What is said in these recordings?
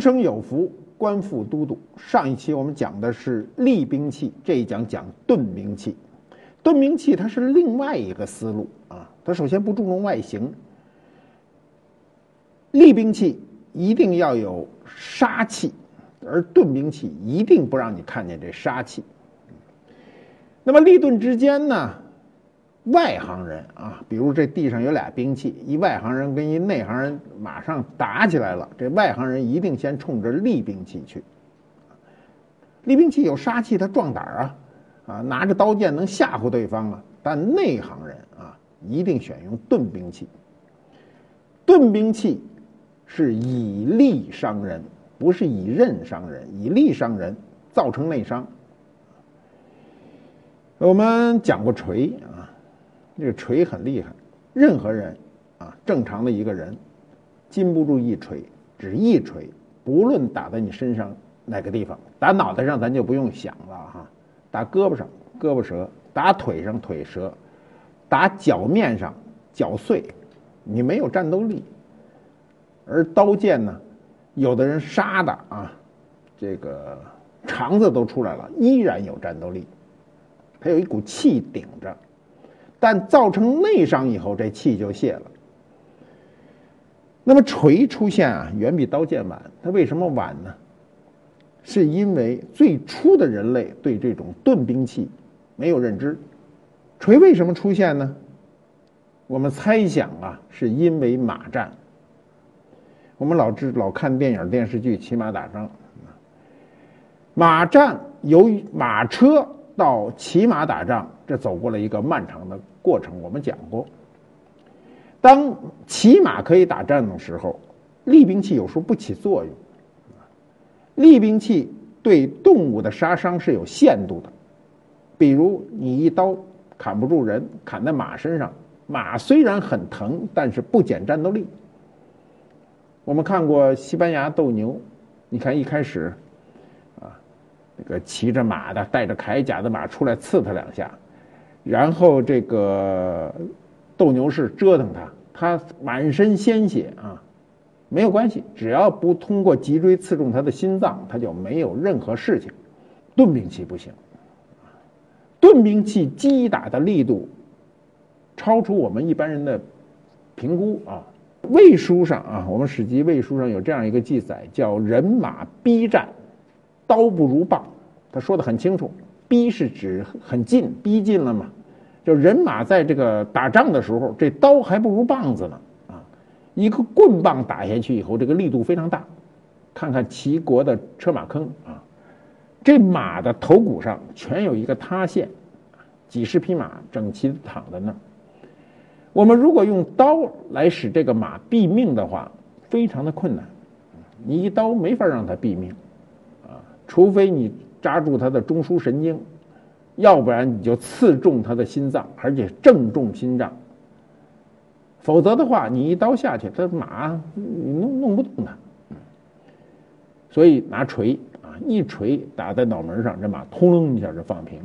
生有福，官复都督。上一期我们讲的是厉兵器，这一讲讲盾兵器。盾兵器它是另外一个思路啊，它首先不注重外形。厉兵器一定要有杀气，而盾兵器一定不让你看见这杀气。那么立盾之间呢？外行人啊，比如这地上有俩兵器，一外行人跟一内行人马上打起来了，这外行人一定先冲着利兵器去。利兵器有杀气，他壮胆啊，啊，拿着刀剑能吓唬对方啊。但内行人啊，一定选用盾兵器。盾兵器是以利伤人，不是以刃伤人，以利伤人，造成内伤。我们讲过锤啊。这个锤很厉害，任何人啊，正常的一个人，禁不住一锤，只一锤，不论打在你身上哪个地方，打脑袋上咱就不用想了哈，打胳膊上胳膊折，打腿上腿折，打脚面上脚碎，你没有战斗力。而刀剑呢，有的人杀的啊，这个肠子都出来了，依然有战斗力，他有一股气顶着。但造成内伤以后，这气就泄了。那么锤出现啊，远比刀剑晚。它为什么晚呢？是因为最初的人类对这种钝兵器没有认知。锤为什么出现呢？我们猜想啊，是因为马战。我们老知老看电影电视剧，骑马打仗。马战由于马车到骑马打仗。这走过了一个漫长的过程，我们讲过。当骑马可以打仗的时候，利兵器有时候不起作用。利兵器对动物的杀伤是有限度的，比如你一刀砍不住人，砍在马身上，马虽然很疼，但是不减战斗力。我们看过西班牙斗牛，你看一开始，那个骑着马的、带着铠甲的马出来刺他两下。然后这个斗牛士折腾他，他满身鲜血啊，没有关系，只要不通过脊椎刺中他的心脏，他就没有任何事情。盾兵器不行，盾兵器击打的力度超出我们一般人的评估啊。魏书上啊，我们史籍魏书上有这样一个记载，叫人马逼战，刀不如棒，他说的很清楚，逼是指很近，逼近了嘛。就人马在这个打仗的时候，这刀还不如棒子呢啊！一个棍棒打下去以后，这个力度非常大。看看齐国的车马坑啊，这马的头骨上全有一个塌陷，几十匹马整齐的躺在那儿。我们如果用刀来使这个马毙命的话，非常的困难。你一刀没法让它毙命，除非你扎住他的中枢神经。要不然你就刺中他的心脏，而且正中心脏。否则的话，你一刀下去，这马你弄弄不动它。所以拿锤啊，一锤打在脑门上，这马通楞一下就放平。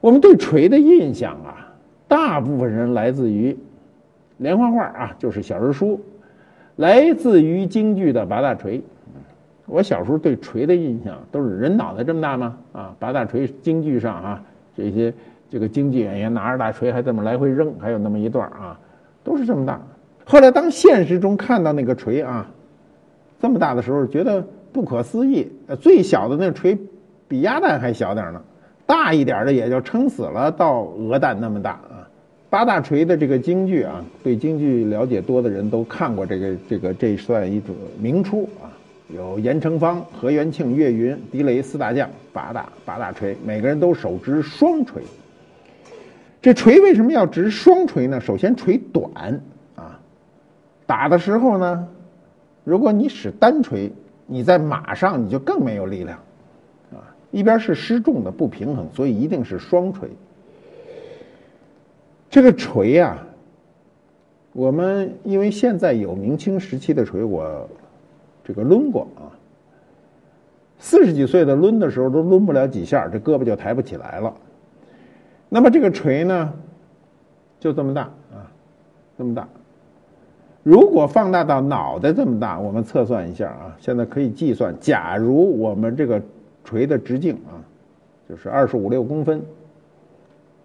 我们对锤的印象啊，大部分人来自于连环画啊，就是小人书，来自于京剧的八大锤。我小时候对锤的印象都是人脑袋这么大吗？啊，八大锤，京剧上啊，这些这个京剧演员拿着大锤还这么来回扔，还有那么一段啊，都是这么大。后来当现实中看到那个锤啊，这么大的时候，觉得不可思议。最小的那锤比鸭蛋还小点呢，大一点的也就撑死了到鹅蛋那么大啊。八大锤的这个京剧啊，对京剧了解多的人都看过这个这个这算一种明初啊。有严成方、何元庆、岳云、狄雷四大将，八大八大锤，每个人都手执双锤。这锤为什么要执双锤呢？首先锤短啊，打的时候呢，如果你使单锤，你在马上你就更没有力量，啊，一边是失重的不平衡，所以一定是双锤。这个锤呀，我们因为现在有明清时期的锤，我这个抡过啊。四十几岁的抡的时候都抡不了几下，这胳膊就抬不起来了。那么这个锤呢，就这么大啊，这么大。如果放大到脑袋这么大，我们测算一下啊，现在可以计算，假如我们这个锤的直径啊，就是二十五六公分，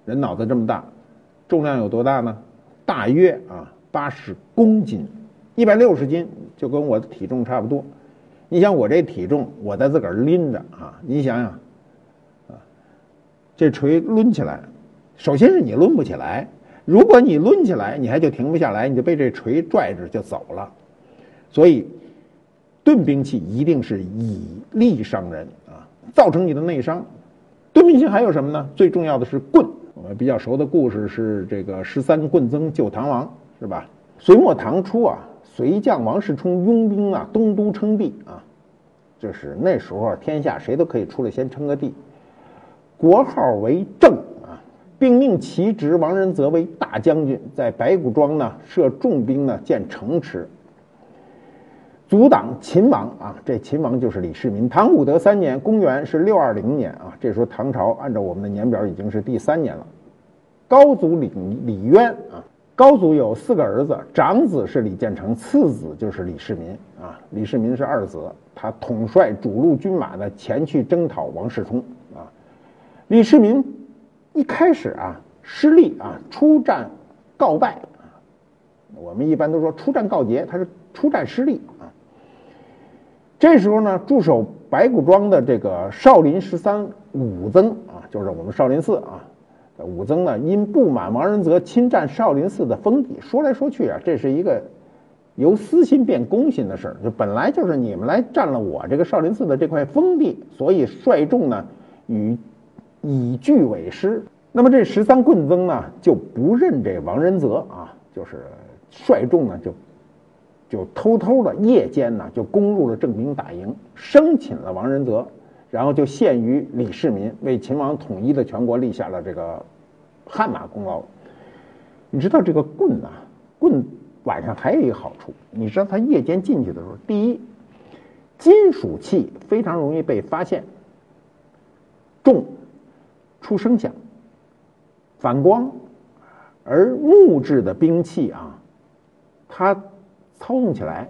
人脑子这么大，重量有多大呢？大约啊八十公斤，一百六十斤，就跟我的体重差不多。你想我这体重，我在自个儿拎着啊！你想想，啊，这锤抡起来，首先是你抡不起来。如果你抡起来，你还就停不下来，你就被这锤拽着就走了。所以，钝兵器一定是以力伤人啊，造成你的内伤。钝兵器还有什么呢？最重要的是棍。我们比较熟的故事是这个十三棍僧救唐王，是吧？隋末唐初啊。隋将王世充拥兵啊，东都称帝啊，就是那时候天下谁都可以出来先称个帝，国号为郑啊，并命其侄王仁泽为大将军，在白骨庄呢设重兵呢建城池，阻挡秦王啊，这秦王就是李世民。唐武德三年，公元是六二零年啊，这时候唐朝按照我们的年表已经是第三年了，高祖李李渊啊。高祖有四个儿子，长子是李建成，次子就是李世民啊。李世民是二子，他统帅主路军马呢前去征讨王世充啊。李世民一开始啊失利啊，出战告败啊。我们一般都说出战告捷，他是出战失利啊。这时候呢，驻守白骨庄的这个少林十三武僧啊，就是我们少林寺啊。武僧呢，因不满王仁泽侵占少林寺的封地，说来说去啊，这是一个由私心变公心的事儿。就本来就是你们来占了我这个少林寺的这块封地，所以率众呢与以拒为师。那么这十三棍僧呢就不认这王仁泽啊，就是率众呢就就偷偷的夜间呢就攻入了郑兵大营，生擒了王仁泽。然后就献于李世民，为秦王统一的全国立下了这个汗马功劳。你知道这个棍呐，棍晚上还有一个好处，你知道它夜间进去的时候，第一，金属器非常容易被发现，重，出声响，反光，而木质的兵器啊，它操纵起来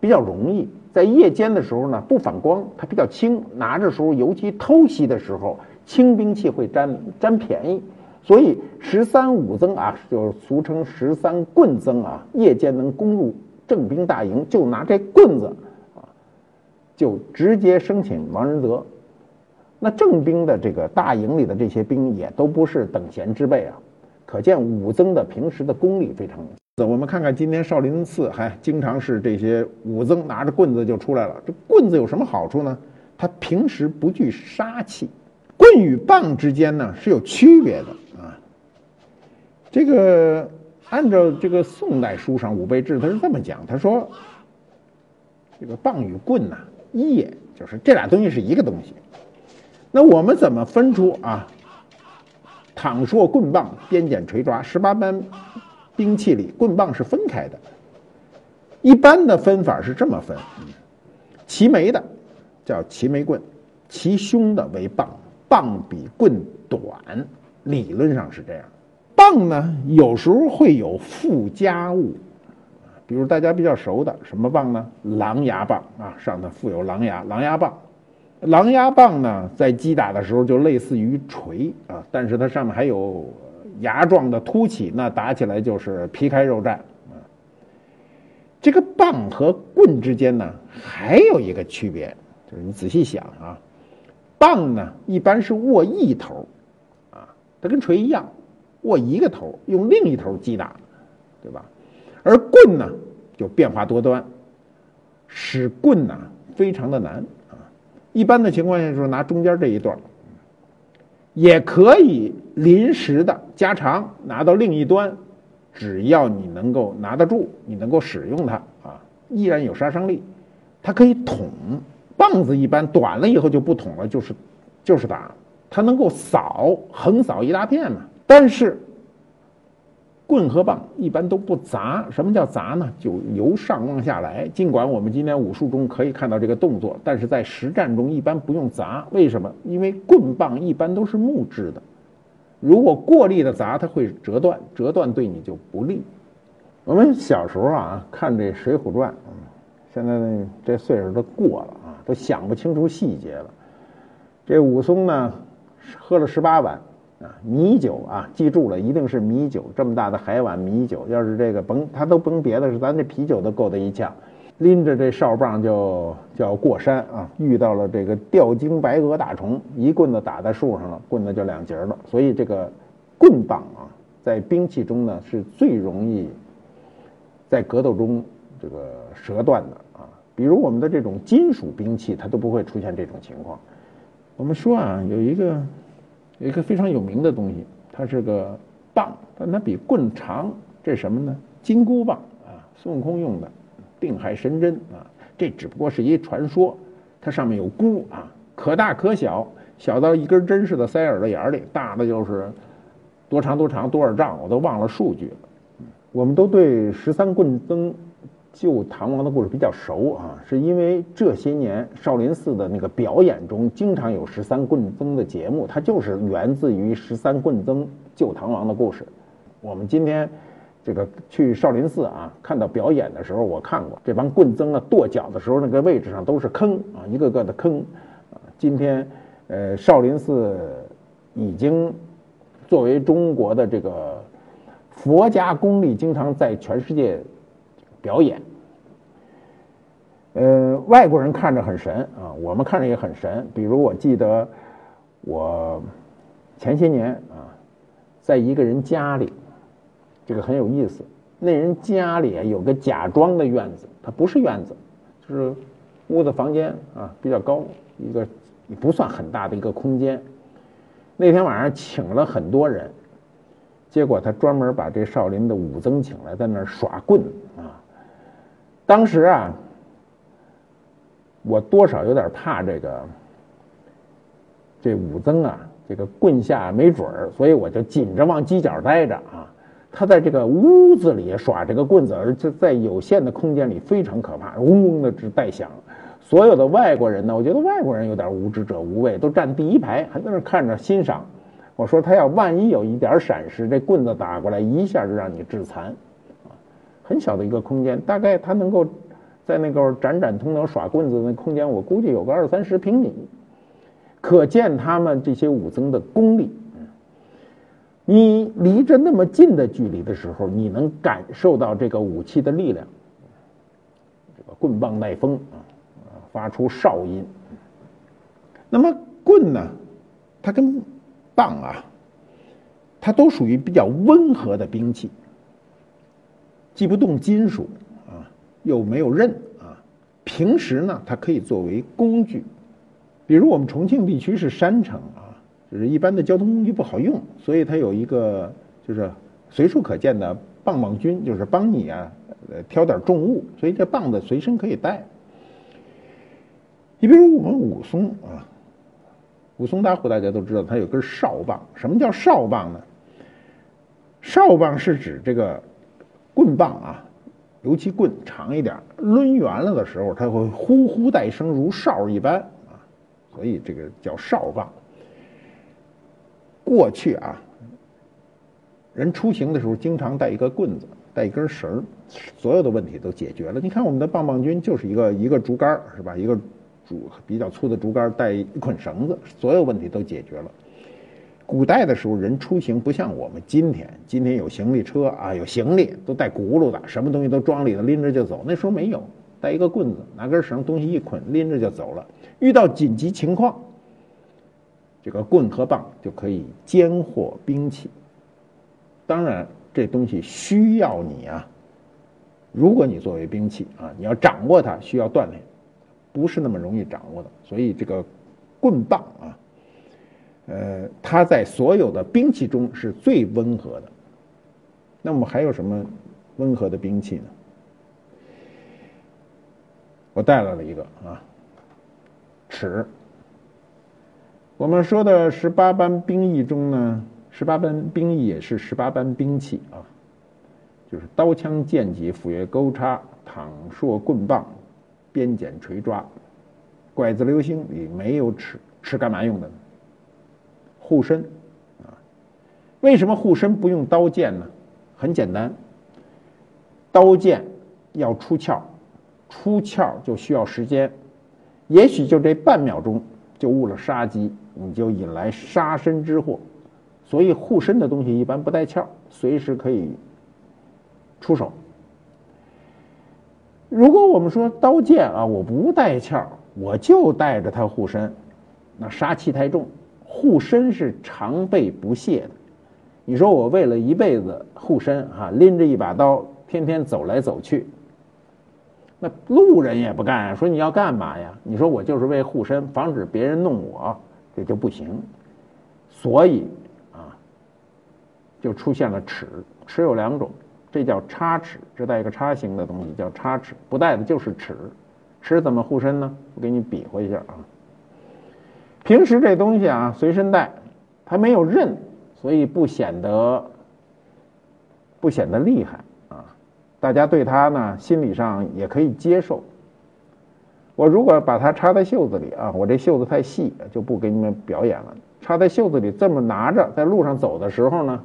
比较容易。在夜间的时候呢，不反光，它比较轻，拿着时候，尤其偷袭的时候，轻兵器会占占便宜。所以十三武僧啊，就俗称十三棍僧啊，夜间能攻入正兵大营，就拿这棍子啊，就直接生擒王仁泽。那正兵的这个大营里的这些兵也都不是等闲之辈啊，可见武僧的平时的功力非常。我们看看今天少林寺还经常是这些武僧拿着棍子就出来了。这棍子有什么好处呢？它平时不具杀气。棍与棒之间呢是有区别的啊。这个按照这个宋代书上武备志他是这么讲，他说这个棒与棍呐一也，就是这俩东西是一个东西。那我们怎么分出啊？倘说棍棒，鞭锏锤抓，十八般。兵器里棍棒是分开的，一般的分法是这么分：齐眉的叫齐眉棍，齐胸的为棒，棒比棍短，理论上是这样。棒呢，有时候会有附加物，比如大家比较熟的什么棒呢？狼牙棒啊，上头附有狼牙，狼牙棒。狼牙棒呢，在击打的时候就类似于锤啊，但是它上面还有。牙状的凸起，那打起来就是皮开肉绽啊。这个棒和棍之间呢，还有一个区别，就是你仔细想啊，棒呢一般是握一头，啊，它跟锤一样，握一个头，用另一头击打，对吧？而棍呢就变化多端，使棍呢非常的难啊。一般的情况下就是拿中间这一段。也可以临时的加长，拿到另一端，只要你能够拿得住，你能够使用它啊，依然有杀伤力。它可以捅，棒子一般短了以后就不捅了，就是就是打。它能够扫，横扫一大片嘛。但是棍和棒一般都不砸。什么叫砸呢？就由上往下来。尽管我们今天武术中可以看到这个动作，但是在实战中一般不用砸。为什么？因为棍棒一般都是木质的。如果过力的砸，它会折断，折断对你就不利。我们小时候啊，看这《水浒传》，现在这岁数都过了啊，都想不清楚细节了。这武松呢，喝了十八碗啊米酒啊，记住了，一定是米酒，这么大的海碗米酒。要是这个甭他都甭别的，是咱这啤酒都够他一呛。拎着这哨棒就就要过山啊，遇到了这个吊睛白额大虫，一棍子打在树上了，棍子就两截了。所以这个棍棒啊，在兵器中呢是最容易在格斗中这个折断的啊。比如我们的这种金属兵器，它都不会出现这种情况。我们说啊，有一个有一个非常有名的东西，它是个棒，但它比棍长，这什么呢？金箍棒啊，孙悟空用的。定海神针啊，这只不过是一传说，它上面有箍啊，可大可小，小到一根针似的塞耳朵眼里，大的就是多长多长多少丈，我都忘了数据了。我们都对十三棍僧救唐王的故事比较熟啊，是因为这些年少林寺的那个表演中经常有十三棍僧的节目，它就是源自于十三棍僧救唐王的故事。我们今天。这个去少林寺啊，看到表演的时候，我看过这帮棍僧啊跺脚的时候，那个位置上都是坑啊，一个个的坑啊。今天，呃，少林寺已经作为中国的这个佛家功力，经常在全世界表演。呃，外国人看着很神啊，我们看着也很神。比如我记得我前些年啊，在一个人家里。这个很有意思，那人家里有个假装的院子，它不是院子，就是屋子房间啊，比较高，一个不算很大的一个空间。那天晚上请了很多人，结果他专门把这少林的武僧请来，在那儿耍棍啊。当时啊，我多少有点怕这个这武僧啊，这个棍下没准儿，所以我就紧着往犄角待着啊。他在这个屋子里耍这个棍子，而且在有限的空间里非常可怕，嗡嗡的直带响。所有的外国人呢，我觉得外国人有点无知者无畏，都站第一排，还在那看着欣赏。我说他要万一有一点闪失，这棍子打过来一下就让你致残。啊，很小的一个空间，大概他能够在那个展展通能耍棍子那空间，我估计有个二三十平米，可见他们这些武僧的功力。你离着那么近的距离的时候，你能感受到这个武器的力量。这个棍棒耐风啊，发出哨音。那么棍呢，它跟棒啊，它都属于比较温和的兵器，既不动金属啊，又没有刃啊。平时呢，它可以作为工具，比如我们重庆地区是山城啊。就是一般的交通工具不好用，所以它有一个就是随处可见的棒棒军，就是帮你啊呃挑点重物，所以这棒子随身可以带。你比如我们武松啊，武松打虎大家都知道，他有根哨棒。什么叫哨棒呢？哨棒是指这个棍棒啊，尤其棍长一点，抡圆了的时候，它会呼呼带声，如哨一般啊，所以这个叫哨棒。过去啊，人出行的时候经常带一个棍子，带一根绳所有的问题都解决了。你看我们的棒棒军就是一个一个竹竿是吧？一个竹比较粗的竹竿带一捆绳子，所有问题都解决了。古代的时候，人出行不像我们今天，今天有行李车啊，有行李都带轱辘的，什么东西都装里头，拎着就走。那时候没有，带一个棍子，拿根绳，东西一捆，拎着就走了。遇到紧急情况。这个棍和棒就可以兼获兵器，当然这东西需要你啊。如果你作为兵器啊，你要掌握它需要锻炼，不是那么容易掌握的。所以这个棍棒啊，呃，它在所有的兵器中是最温和的。那我们还有什么温和的兵器呢？我带来了一个啊，尺。我们说的十八般兵役中呢，十八般兵役也是十八般兵器啊，就是刀枪剑戟斧钺钩叉躺槊棍棒鞭锏锤抓，拐子流星里没有尺，尺干嘛用的？护身啊。为什么护身不用刀剑呢？很简单，刀剑要出鞘，出鞘就需要时间，也许就这半秒钟就误了杀机。你就引来杀身之祸，所以护身的东西一般不带鞘，随时可以出手。如果我们说刀剑啊，我不带鞘，我就带着它护身，那杀气太重。护身是常备不懈的。你说我为了一辈子护身啊，拎着一把刀，天天走来走去，那路人也不干。说你要干嘛呀？你说我就是为护身，防止别人弄我。这就不行，所以啊，就出现了尺。尺有两种，这叫叉尺，这带一个叉形的东西叫叉尺，不带的就是尺。尺怎么护身呢？我给你比划一下啊。平时这东西啊，随身带，它没有刃，所以不显得不显得厉害啊。大家对它呢，心理上也可以接受。我如果把它插在袖子里啊，我这袖子太细，就不给你们表演了。插在袖子里这么拿着，在路上走的时候呢，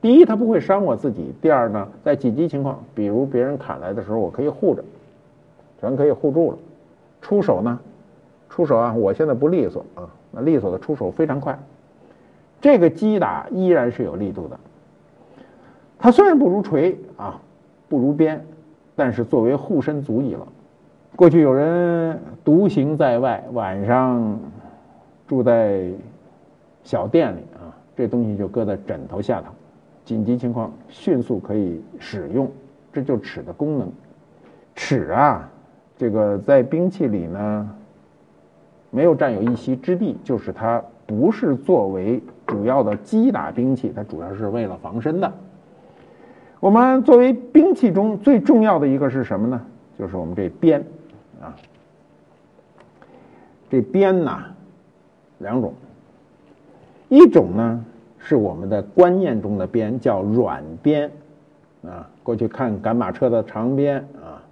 第一它不会伤我自己，第二呢，在紧急情况，比如别人砍来的时候，我可以护着，全可以护住了。出手呢，出手啊，我现在不利索啊，那利索的出手非常快。这个击打依然是有力度的，它虽然不如锤啊，不如鞭，但是作为护身足矣了。过去有人独行在外，晚上住在小店里啊，这东西就搁在枕头下头，紧急情况迅速可以使用，这就尺的功能。尺啊，这个在兵器里呢，没有占有一席之地，就是它不是作为主要的击打兵器，它主要是为了防身的。我们作为兵器中最重要的一个是什么呢？就是我们这鞭。啊，这鞭呐，两种，一种呢是我们的观念中的鞭，叫软鞭，啊，过去看赶马车的长鞭啊，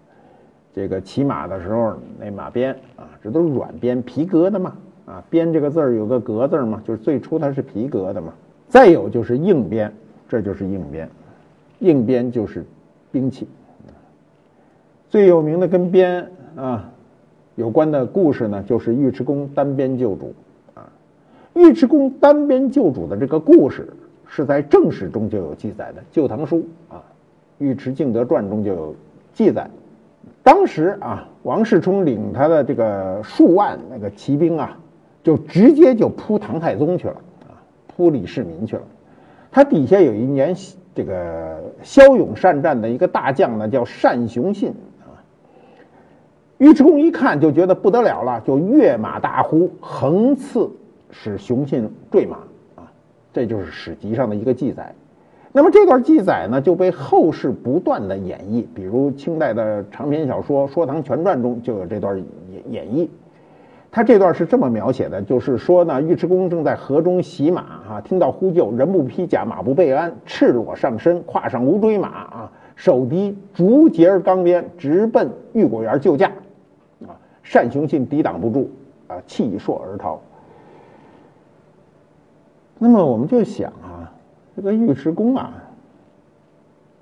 这个骑马的时候那马鞭啊，这都是软鞭，皮革的嘛，啊，鞭这个字儿有个革字嘛，就是最初它是皮革的嘛。再有就是硬鞭，这就是硬鞭，硬鞭就是兵器，最有名的跟鞭。啊，有关的故事呢，就是尉迟恭单边救主。啊，尉迟恭单边救主的这个故事是在正史中就有记载的，《旧唐书》啊，《尉迟敬德传》中就有记载。当时啊，王世充领他的这个数万那个骑兵啊，就直接就扑唐太宗去了啊，扑李世民去了。他底下有一年这个骁勇善战的一个大将呢，叫单雄信。尉迟恭一看就觉得不得了了，就跃马大呼，横刺使雄信坠马啊！这就是史籍上的一个记载。那么这段记载呢，就被后世不断的演绎，比如清代的长篇小说《说唐全传》中就有这段演演绎。他这段是这么描写的，就是说呢，尉迟恭正在河中洗马啊，听到呼救，人不披甲，马不备鞍，赤裸上身，跨上无锥马啊，手提竹节钢鞭，直奔御果园救驾。单雄信抵挡不住，啊，弃朔而逃。那么我们就想啊，这个尉迟恭啊，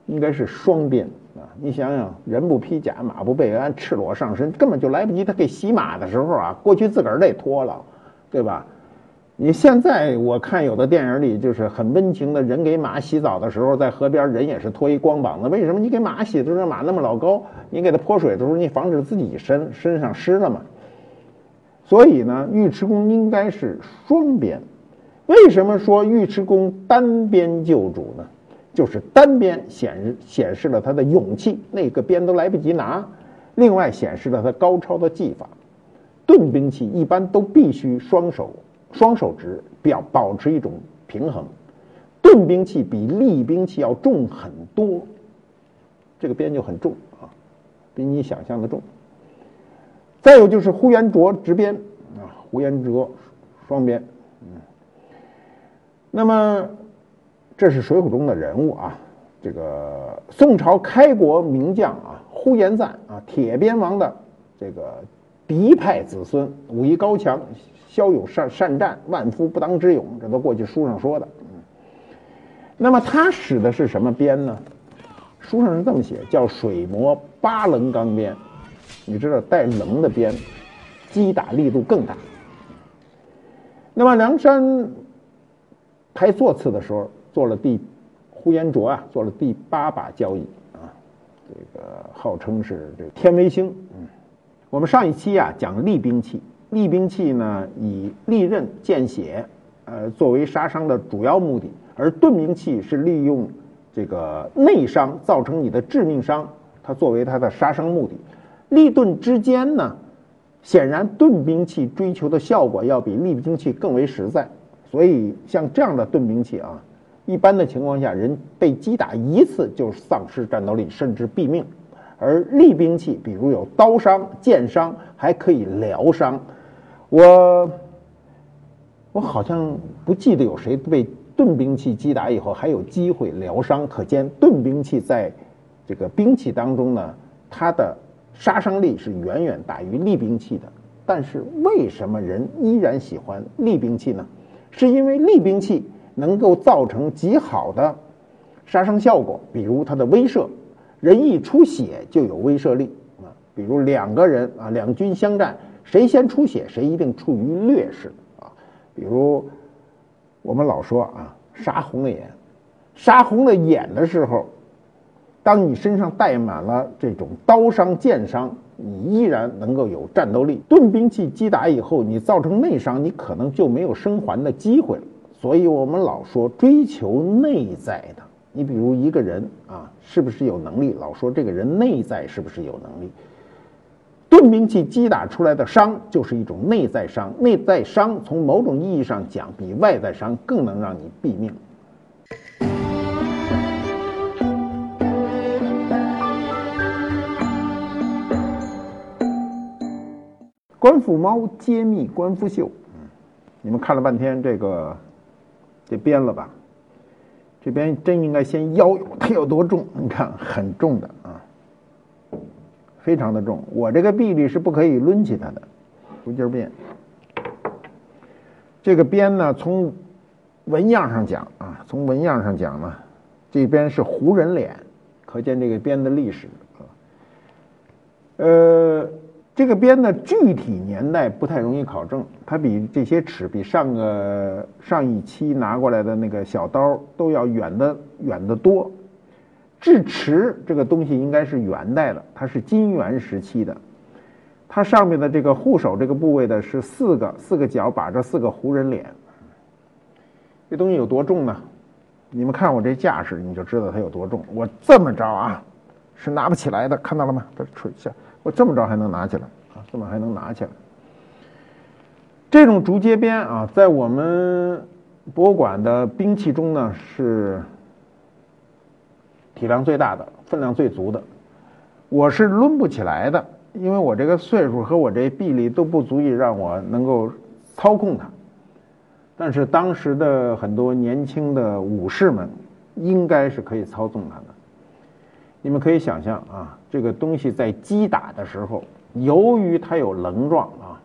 应该是双鞭啊。你想想，人不披甲，马不备鞍，赤裸上身，根本就来不及他给洗马的时候啊，过去自个儿得脱了，对吧？你现在我看有的电影里就是很温情的人给马洗澡的时候，在河边人也是脱一光膀子。为什么你给马洗的时候马那么老高？你给它泼水的时候，你防止自己身身上湿了嘛？所以呢，尉迟恭应该是双鞭。为什么说尉迟恭单鞭救主呢？就是单鞭显示显示了他的勇气，那个鞭都来不及拿；另外显示了他高超的技法。钝兵器一般都必须双手。双手执，表保持一种平衡，钝兵器比利兵器要重很多，这个鞭就很重啊，比你想象的重。再有就是呼延灼执鞭啊，呼延灼双鞭，嗯，那么这是《水浒》中的人物啊，这个宋朝开国名将啊，呼延赞啊，铁鞭王的这个嫡派子孙，武艺高强，骁勇善善战，万夫不当之勇，这都过去书上说的。那么他使的是什么鞭呢？书上是这么写，叫水磨八棱钢鞭。你知道带棱的鞭，击打力度更大。那么梁山排座次的时候，做了第呼延灼啊，做了第八把交椅啊，这个号称是这个天威星。嗯，我们上一期啊讲利兵器，利兵器呢以利刃见血，呃作为杀伤的主要目的，而盾兵器是利用这个内伤造成你的致命伤，它作为它的杀伤目的。利钝之间呢，显然盾兵器追求的效果要比利兵器更为实在，所以像这样的盾兵器啊，一般的情况下，人被击打一次就丧失战斗力，甚至毙命；而利兵器，比如有刀伤、剑伤，还可以疗伤。我我好像不记得有谁被盾兵器击打以后还有机会疗伤，可见盾兵器在这个兵器当中呢，它的。杀伤力是远远大于利兵器的，但是为什么人依然喜欢利兵器呢？是因为利兵器能够造成极好的杀伤效果，比如它的威慑，人一出血就有威慑力啊。比如两个人啊，两军相战，谁先出血，谁一定处于劣势啊。比如我们老说啊，杀红了眼，杀红了眼的时候。当你身上带满了这种刀伤、剑伤，你依然能够有战斗力。盾兵器击打以后，你造成内伤，你可能就没有生还的机会了。所以我们老说追求内在的。你比如一个人啊，是不是有能力？老说这个人内在是不是有能力？盾兵器击打出来的伤就是一种内在伤。内在伤从某种意义上讲，比外在伤更能让你毙命。官府猫揭秘官府秀，嗯，你们看了半天这个这编了吧？这边真应该先腰，它有多重？你看很重的啊，非常的重。我这个臂力是不可以抡起它的，竹筋鞭。这个鞭呢，从纹样上讲啊，从纹样上讲呢，这边是胡人脸，可见这个鞭的历史啊，呃。这个鞭的具体年代不太容易考证，它比这些尺，比上个上一期拿过来的那个小刀都要远的远得多。制尺这个东西应该是元代的，它是金元时期的。它上面的这个护手这个部位的是四个四个角把着四个胡人脸。这东西有多重呢？你们看我这架势，你就知道它有多重。我这么着啊，是拿不起来的，看到了吗？它垂下。我这么着还能拿起来啊？这么还能拿起来？这种竹节鞭啊，在我们博物馆的兵器中呢，是体量最大的、分量最足的。我是抡不起来的，因为我这个岁数和我这臂力都不足以让我能够操控它。但是当时的很多年轻的武士们，应该是可以操纵它的。你们可以想象啊，这个东西在击打的时候，由于它有棱状啊，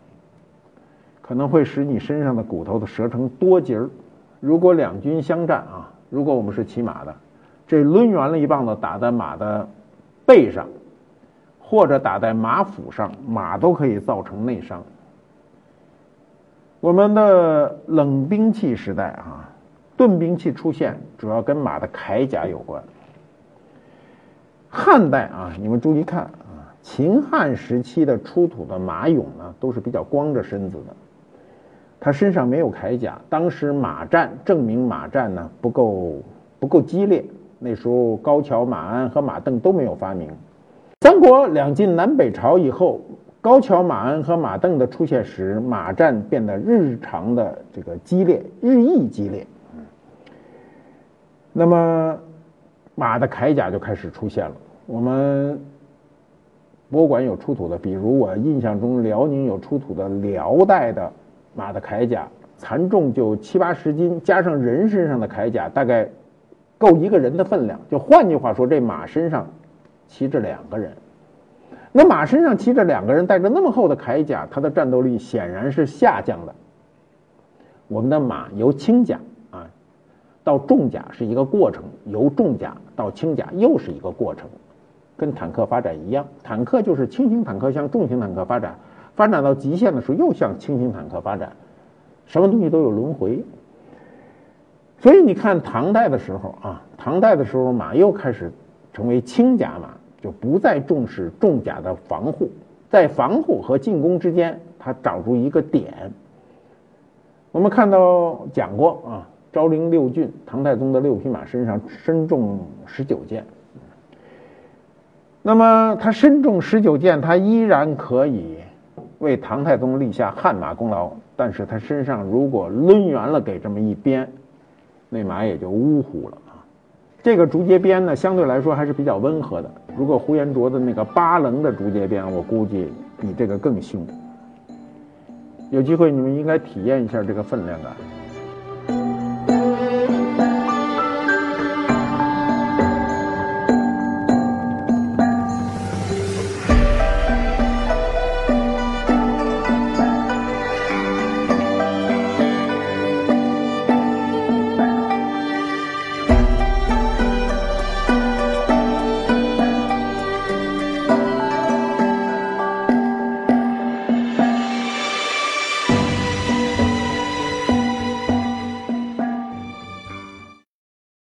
可能会使你身上的骨头的折成多节儿。如果两军相战啊，如果我们是骑马的，这抡圆了一棒子打在马的背上，或者打在马腹上，马都可以造成内伤。我们的冷兵器时代啊，盾兵器出现主要跟马的铠甲有关。汉代啊，你们注意看啊，秦汉时期的出土的马俑呢，都是比较光着身子的，他身上没有铠甲。当时马战证明马战呢不够不够激烈，那时候高桥、马鞍和马镫都没有发明。三国两晋南北朝以后，高桥、马鞍和马镫的出现时，马战变得日常的这个激烈，日益激烈。那么马的铠甲就开始出现了。我们博物馆有出土的，比如我印象中辽宁有出土的辽代的马的铠甲，残重就七八十斤，加上人身上的铠甲，大概够一个人的分量。就换句话说，这马身上骑着两个人。那马身上骑着两个人，带着那么厚的铠甲，它的战斗力显然是下降的。我们的马由轻甲到重甲是一个过程，由重甲到轻甲又是一个过程，跟坦克发展一样。坦克就是轻型坦克向重型坦克发展，发展到极限的时候又向轻型坦克发展，什么东西都有轮回。所以你看唐代的时候啊，唐代的时候马又开始成为轻甲马。就不再重视重甲的防护，在防护和进攻之间，他找出一个点。我们看到讲过啊，昭陵六骏，唐太宗的六匹马身上身中十九箭。那么他身中十九箭，他依然可以为唐太宗立下汗马功劳。但是他身上如果抡圆了给这么一鞭，那马也就呜呼了啊。这个竹节鞭呢，相对来说还是比较温和的。如果呼延灼的那个八棱的竹节鞭，我估计比这个更凶。有机会你们应该体验一下这个分量感。